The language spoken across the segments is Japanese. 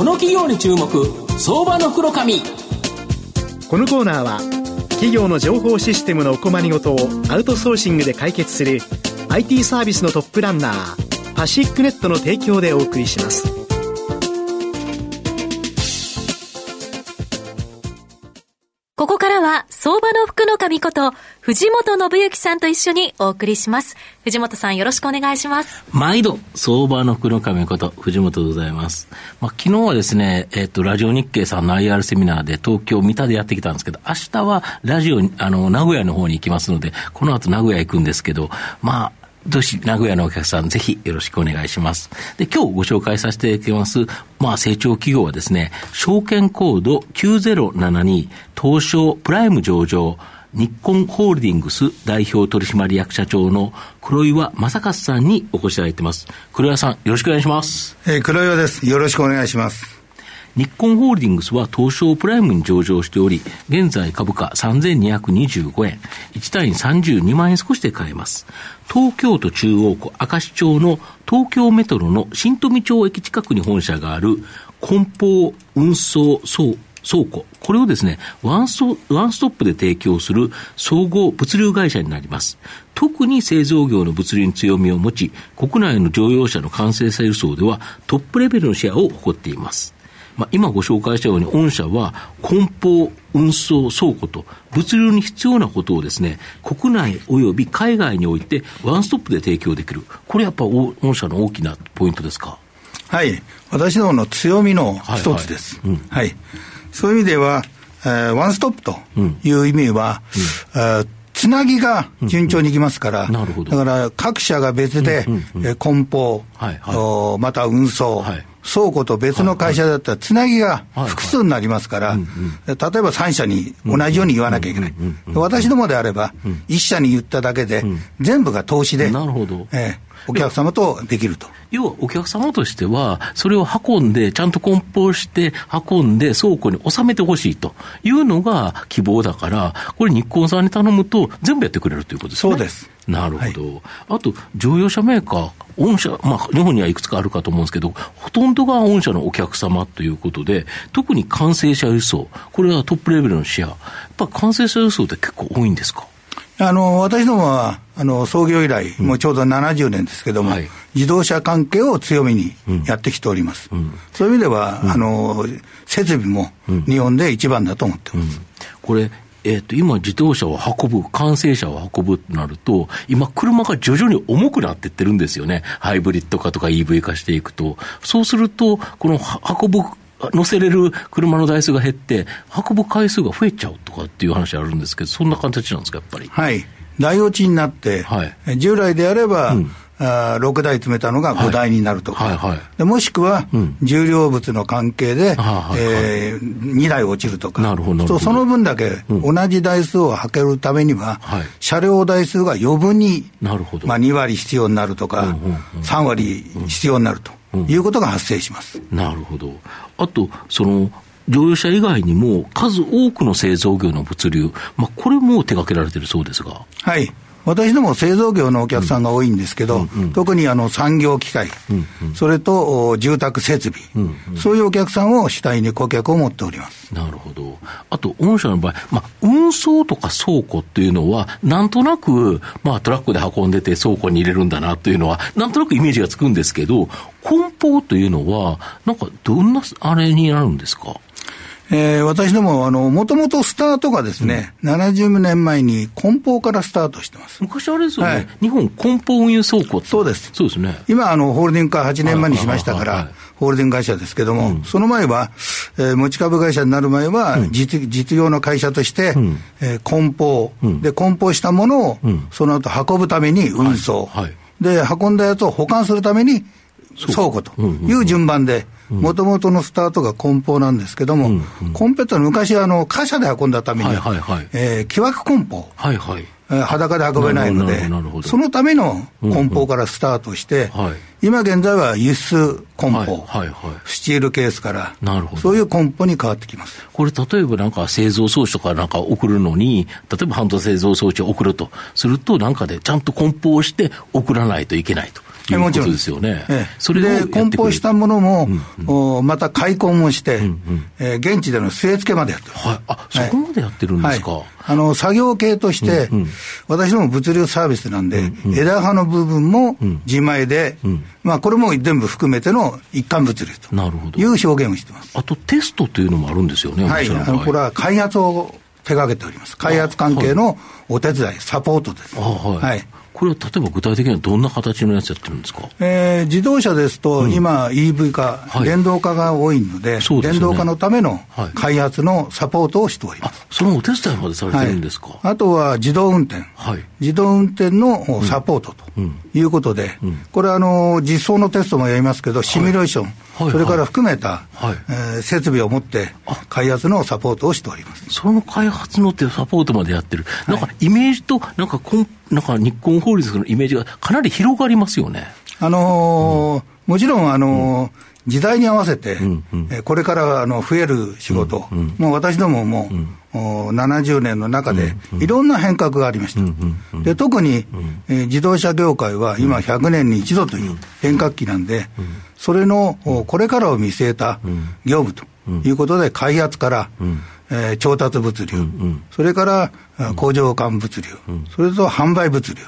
この企業に注目相場の袋このコーナーは企業の情報システムのお困りごとをアウトソーシングで解決する IT サービスのトップランナーパシックネットの提供でお送りします。ここからは相場の福の神こと藤本信之さんと一緒にお送りします。藤本さんよろしくお願いします。毎度、相場の福の神こと藤本でございます。まあ、昨日はですね、えっ、と、ラジオ日経さんの IR セミナーで東京三田でやってきたんですけど、明日はラジオ、あの、名古屋の方に行きますので、この後名古屋行くんですけど、まあ、どし、名古屋のお客さん、ぜひよろしくお願いします。で、今日ご紹介させていただきます、まあ、成長企業はですね、証券コード9072、東証プライム上場、日本ホールディングス代表取締役社長の黒岩正和さんにお越しいただいています。黒岩さん、よろしくお願いします。えー、黒岩です。よろしくお願いします。日本ホールディングスは東証プライムに上場しており、現在株価3225円、1単位32万円少しで買えます。東京都中央区明石町の東京メトロの新富町駅近くに本社がある梱包運送倉庫。これをですね、ワンスワンストップで提供する総合物流会社になります。特に製造業の物流に強みを持ち、国内の乗用車の完成さ輸送ではトップレベルのシェアを誇っています。まあ、今ご紹介したように、御社は梱包、運送、倉庫と、物流に必要なことをですね、国内及び海外においてワンストップで提供できる。これやっぱ御社の大きなポイントですか？はい。私どもの強みの一つです。はい、はいうん。はい、そういう意味では、えー、ワンストップという意味は、うん。うんつなぎが順調にいきますから、うんうん、だから各社が別で、うんうんうん、梱包、はいはい、また運送、はい、倉庫と別の会社だったら、つなぎが複数になりますから、例えば3社に同じように言わなきゃいけない。私どもであれば、1社に言っただけで、全部が投資で、なるほど。えお客様とできると。要はお客様としては、それを運んで、ちゃんと梱包して運んで倉庫に収めてほしいと。いうのが希望だから、これ日光さんに頼むと全部やってくれるということですね。そうです。なるほど。はい、あと、乗用車メーカー、御社、まあ、日本にはいくつかあるかと思うんですけど、ほとんどが御社のお客様ということで、特に完成車輸送、これはトップレベルのシェア、やっぱ完成車輸送って結構多いんですか？あの私どもはあの創業以来、もうちょうど70年ですけども、はい、自動車関係を強みにやってきております、うん、そういう意味では、うん、あの設備も日本で一番だと思ってます。これえっ、と、今自動車を運ぶ、完成車を運ぶとなると、今車が徐々に重くなっていってるんですよね。ハイブリッド化とか EV 化していくと。そうすると、この運ぶ乗せれる車の台数が減って、運ぶ回数が増えちゃうとかっていう話あるんですけど、そんな形なんですか、やっぱり？はい。台落ちになって、はい、従来であれば、うんあ6台詰めたのが5台になると。か、はいはい。はい、でもしくは、重量物の関係で、うんえー、2台落ちるとか、なるほどその分だけ同じ台数をはけるためには、うん、車両台数が余分に、なるほど。まあ、2割必要になるとか、うんうんうん、3割必要になるということが発生します。なるほど。あとその乗用車以外にも数多くの製造業の物流、まあ、これも手掛けられてるそうですが。はい私ども製造業のお客さんが多いんですけど、うんうん、特にあの産業機械、うんうん、それと住宅設備、うんうん、そういうお客さんを主体に顧客を持っております。なるほど、あと、御社の場合、まあ、運送とか倉庫っていうのは、なんとなく、まあ、トラックで運んでて倉庫に入れるんだなというのは、なんとなくイメージがつくんですけど、梱包というのは、なんかどんなあれになるんですか？えー、私ども、あの、もともとスタートがですね、うん、70年前に梱包からスタートしてます。昔あれですよね、はい、日本梱包運輸倉庫そうです。そうですね。今、あの、ホールディング化8年前にしましたから、ホールディング会社ですけども、うん、その前は、えー、持ち株会社になる前は、うん、実実業の会社として、うん、えー、梱包、で、梱包したものを、その後運ぶために運送、はい。はい、で、運んだやつを保管するために倉庫と。いう順番で、もともとのスタートが梱包なんですけども、うんうん、コンペットは昔あの、貨車で運んだために、はいはいはい、えー、木枠梱包。はいはい。裸で運べないので、そのための梱包からスタートして、うんうんはい、今現在は輸出梱包、はいはいはい、スチールケースから、なるほど。そういう梱包に変わってきます。これ、例えばなんか製造装置とかなんか送るのに、例えば半導製造装置を送るとすると、なんかでちゃんと梱包して送らないといけないと。ということですよね。ええ、それで、梱包したものも、うんうん、また開墾もして、うんうん、えー、現地での据え付けまでやってる。はい。あ、そこまでやってるんですか？はい、あの、作業系として、うんうん、私ども物流サービスなんで、うんうん、枝葉の部分も自前で、うん、まあ、これも全部含めての一貫物流という表現をしてます。あと、テストというのもあるんですよね、はい。あの、これは開発を手掛けております。開発関係のお手伝い、はい、サポートです。はい、はいこれは例えば具体的にはどんな形のやつやってるんですか、えー、自動車ですと、今、EV 化、はい、電動化が多いので、でね、電動化のための開発のサポートをしております、そのお手伝いまでされてるんですか、はい、あとは自動運転、はい、自動運転のサポートということで、うん。うん、これはあの実装のテストもやりますけど、シミュレーション、それから含めた、はい。えー、設備を持って開発のサポートをしております。その開発のってサポートまでやってる、なんかイメージと、なんかこんなんか日本法律のイメージがかなり広がりますよね。あのーうん、もちろん、あのーうん。時代に合わせて、うんうん、これからあの増える仕事、うんうん、もう私どもも、うん、70年の中で、いろんな変革がありました。で特に、えー、自動車業界は今、100年に一度という変革期なんで、それのこれからを見据えた業務ということで、開発から、えー、調達物流、うんうん、それから工場間物流、うん、それと販売物流、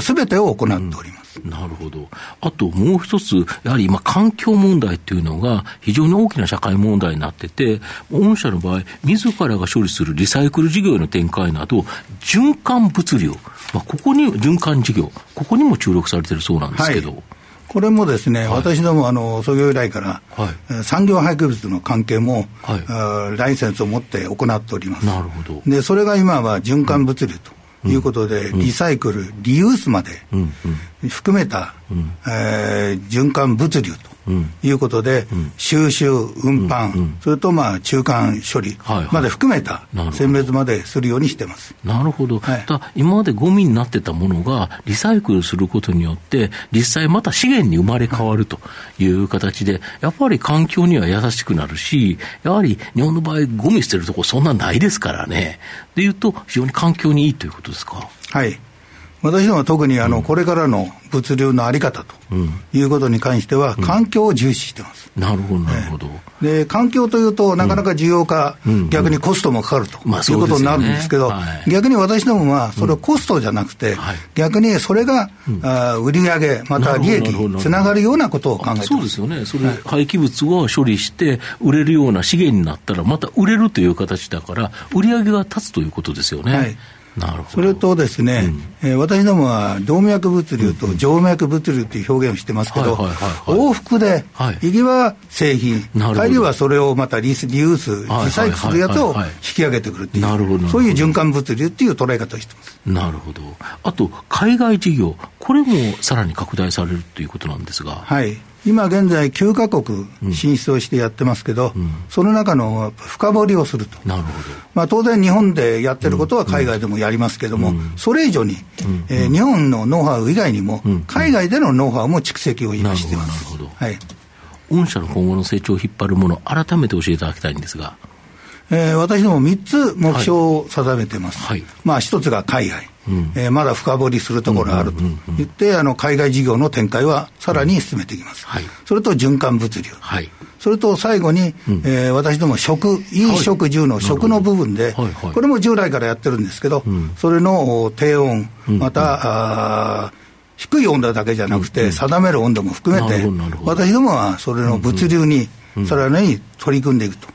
す、べ、てを行っております、なるほど、あともう一つ、やはり今、環境問題っていうのが非常に大きな社会問題になってて、御社の場合、自らが処理するリサイクル事業への展開など、循環物流、まあ、ここに、循環事業、ここにも注力されてるそうなんですけど。はいこれもですね、はい、私どもあの創業以来から、はい、産業廃棄物の関係も、はい、ライセンスを持って行っております。なるほど。で、それが今は循環物流と。いうことで、リサイクル、リユースまで含めた、えー、循環物流ということで、収集、運搬、それとまあ中間処理まで含めた選別までするようにしてます。なるほど。はい、今までゴミになってたものがリサイクルすることによって、実際また資源に生まれ変わるという形で、やっぱり環境には優しくなるし、やはり日本の場合、ゴミ捨てるとこそんなないですからね。でいうと、非常に環境にいいということですか？はい。私どもは特にあの、これからの物流の在り方ということに関しては、環境を重視してます。なるほど、なるほど。で、環境というと、なかなか需要が逆にコストもかかるということになるんですけど、逆に私どもは、それをコストじゃなくて、逆にそれが、あ売上また利益につながるようなことを考えてそうですよね。それ、廃棄物を処理して、売れるような資源になったら、また売れるという形だから、売上が立つということですよね。はいそれとですね、うん、えー、私どもは動脈物流と静脈物流という表現をしてますけど、往復で、行きは製品、帰りはそれをまたリスリユース、リサイクルするやつを引き上げてくるっていう、なるほどそういう循環物流っていう捉え方をしてます。なるほど。あと、海外事業、これもさらに拡大されるということなんですが。はい。今現在9か国進出をしてやってますけど、うん、その中の深掘りをすると。なるほど。まあ当然日本でやってることは海外でもやりますけども、うん、それ以上に、うん、えー、日本のノウハウ以外にも、海外でのノウハウも蓄積を今してます。はい。御社の今後の成長を引っ張るもの、改めて教えていただきたいんですが。えー、私ども3つ目標を定めてます。はい、まあ1つが海外。えー、まだ深掘りするところがあると。言って、あの海外事業の展開はさらに進めていきます、はい、それと循環物流、はい、それと最後に、うん、えー、私ども食、飲食住の食の部分で、はい、これも従来からやってるんですけど、それの低温、また、あ低い温度だけじゃなくて、定める温度も含めて、私どもはそれの物流にさらに取り組んでいくと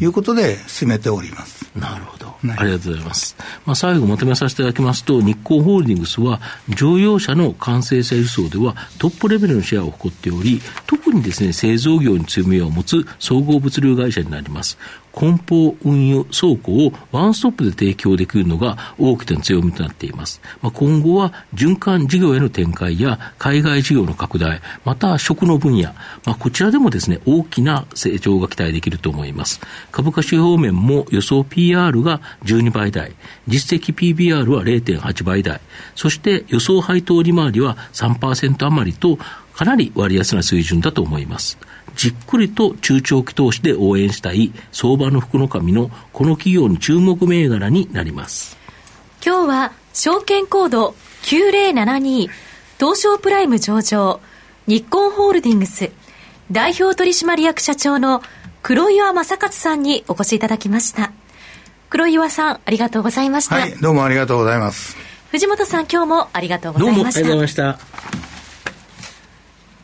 いうことで進めております。なるほど。ありがとうございます。まあ、最後まとめさせていただきますと、日光ホールディングスは乗用車の完成車輸送ではトップレベルのシェアを誇っており、特にですね、製造業に強みを持つ総合物流会社になります。梱包、運輸、倉庫をワンストップで提供できるのが大きな強みとなっています。まあ、今後は循環事業への展開や海外事業の拡大、また食の分野、まあ、こちらでもですね、大きな成長が期待できると思います。株価指標面も予想 PR が12倍台、実績 PBR は0.8倍台、そして予想配当利回りは3%余りと、かなり割安な水準だと思います。じっくりと中長期投資で応援したい相場の福の神のこの企業に注目銘柄になります。今日は証券コード9072東証プライム上場日本ホールディングス代表取締役社長の黒岩正勝さんにお越しいただきました。黒岩さんありがとうございました。はいどうもありがとうございます。藤本さん今日もありがとうございました。どうもありがとうございました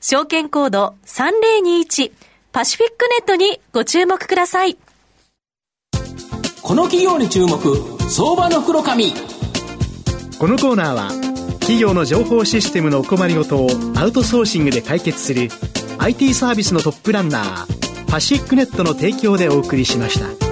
証券コード3021パシフィックネットにご注目ください。この企業に注目、相場の袋紙。このコーナーは企業の情報システムのお困りごとをアウトソーシングで解決する IT サービスのトップランナーパシックネットの提供でお送りしました。